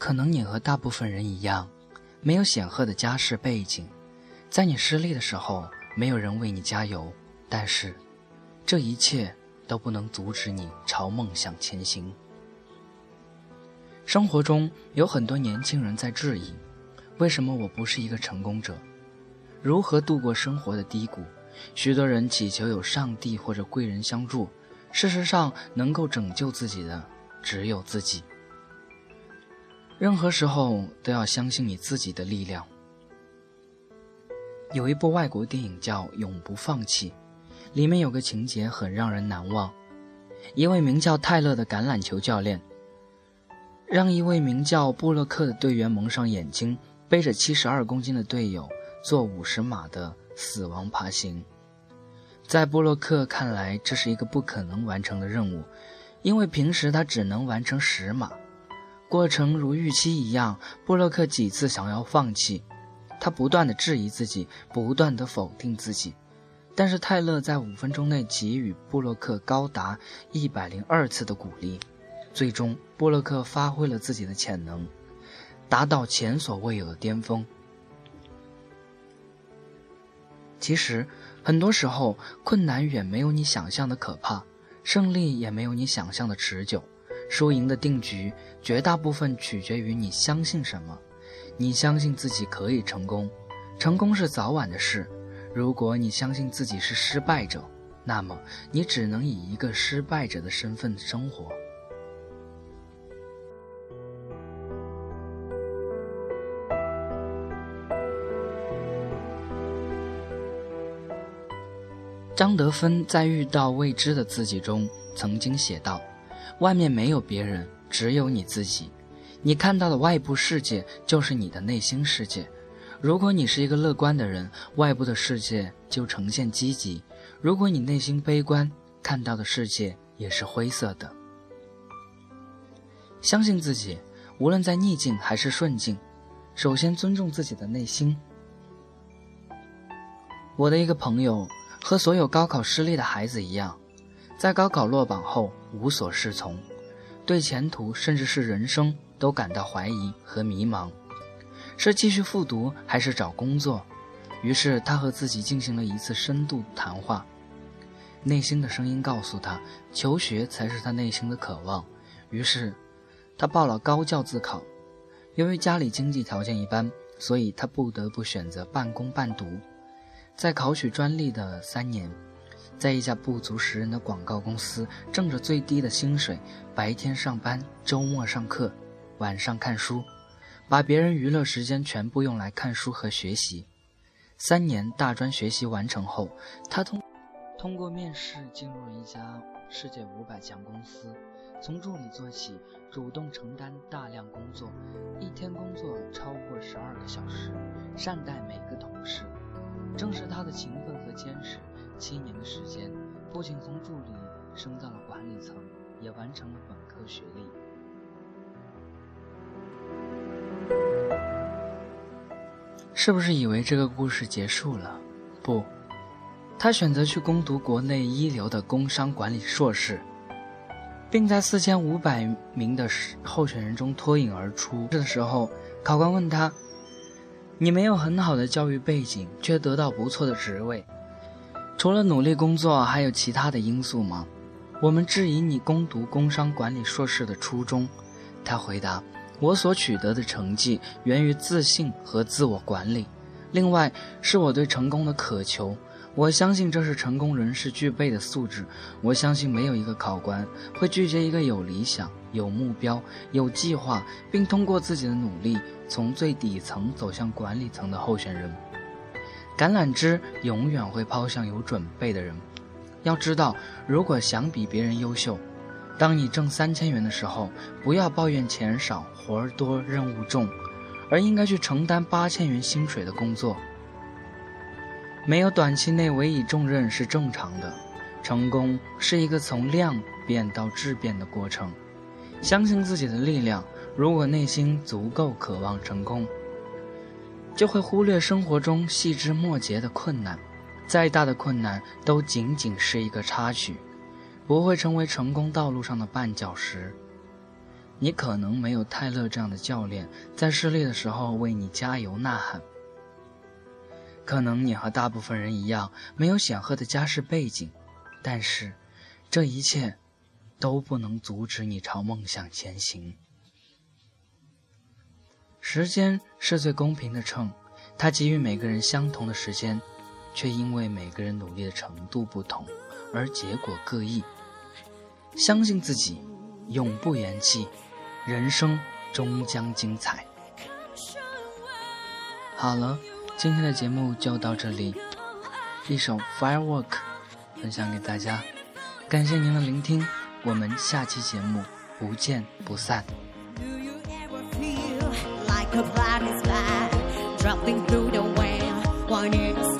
可能你和大部分人一样，没有显赫的家世背景，在你失利的时候，没有人为你加油。但是，这一切都不能阻止你朝梦想前行。生活中有很多年轻人在质疑：为什么我不是一个成功者？如何度过生活的低谷？许多人祈求有上帝或者贵人相助，事实上，能够拯救自己的只有自己。任何时候都要相信你自己的力量。有一部外国电影叫《永不放弃》，里面有个情节很让人难忘：一位名叫泰勒的橄榄球教练，让一位名叫布洛克的队员蒙上眼睛，背着七十二公斤的队友做五十码的死亡爬行。在布洛克看来，这是一个不可能完成的任务，因为平时他只能完成十码。过程如预期一样，布洛克几次想要放弃，他不断的质疑自己，不断的否定自己，但是泰勒在五分钟内给予布洛克高达一百零二次的鼓励，最终布洛克发挥了自己的潜能，达到前所未有的巅峰。其实，很多时候困难远没有你想象的可怕，胜利也没有你想象的持久。输赢的定局，绝大部分取决于你相信什么。你相信自己可以成功，成功是早晚的事。如果你相信自己是失败者，那么你只能以一个失败者的身份生活。张德芬在《遇到未知的自己》中曾经写道。外面没有别人，只有你自己。你看到的外部世界就是你的内心世界。如果你是一个乐观的人，外部的世界就呈现积极；如果你内心悲观，看到的世界也是灰色的。相信自己，无论在逆境还是顺境，首先尊重自己的内心。我的一个朋友和所有高考失利的孩子一样。在高考落榜后无所适从，对前途甚至是人生都感到怀疑和迷茫，是继续复读还是找工作？于是他和自己进行了一次深度谈话，内心的声音告诉他，求学才是他内心的渴望。于是，他报了高教自考。由于家里经济条件一般，所以他不得不选择半工半读。在考取专利的三年。在一家不足十人的广告公司，挣着最低的薪水，白天上班，周末上课，晚上看书，把别人娱乐时间全部用来看书和学习。三年大专学习完成后，他通通过面试进入了一家世界五百强公司，从助理做起，主动承担大量工作，一天工作超过十二个小时，善待每个同事。正是他的勤奋和坚持。七年的时间，不仅从助理升到了管理层，也完成了本科学历。是不是以为这个故事结束了？不，他选择去攻读国内一流的工商管理硕士，并在四千五百名的候选人中脱颖而出。这时候，考官问他：“你没有很好的教育背景，却得到不错的职位。”除了努力工作，还有其他的因素吗？我们质疑你攻读工商管理硕士的初衷。他回答：“我所取得的成绩源于自信和自我管理，另外是我对成功的渴求。我相信这是成功人士具备的素质。我相信没有一个考官会拒绝一个有理想、有目标、有计划，并通过自己的努力从最底层走向管理层的候选人。”橄榄枝永远会抛向有准备的人。要知道，如果想比别人优秀，当你挣三千元的时候，不要抱怨钱少、活儿多、任务重，而应该去承担八千元薪水的工作。没有短期内委以重任是正常的。成功是一个从量变到质变的过程。相信自己的力量。如果内心足够渴望成功。就会忽略生活中细枝末节的困难，再大的困难都仅仅是一个插曲，不会成为成功道路上的绊脚石。你可能没有泰勒这样的教练，在失利的时候为你加油呐喊。可能你和大部分人一样，没有显赫的家世背景，但是，这一切，都不能阻止你朝梦想前行。时间是最公平的秤，它给予每个人相同的时间，却因为每个人努力的程度不同，而结果各异。相信自己，永不言弃，人生终将精彩。好了，今天的节目就到这里，一首《Firework》分享给大家，感谢您的聆听，我们下期节目不见不散。the planets fly, dropping through the wind. One is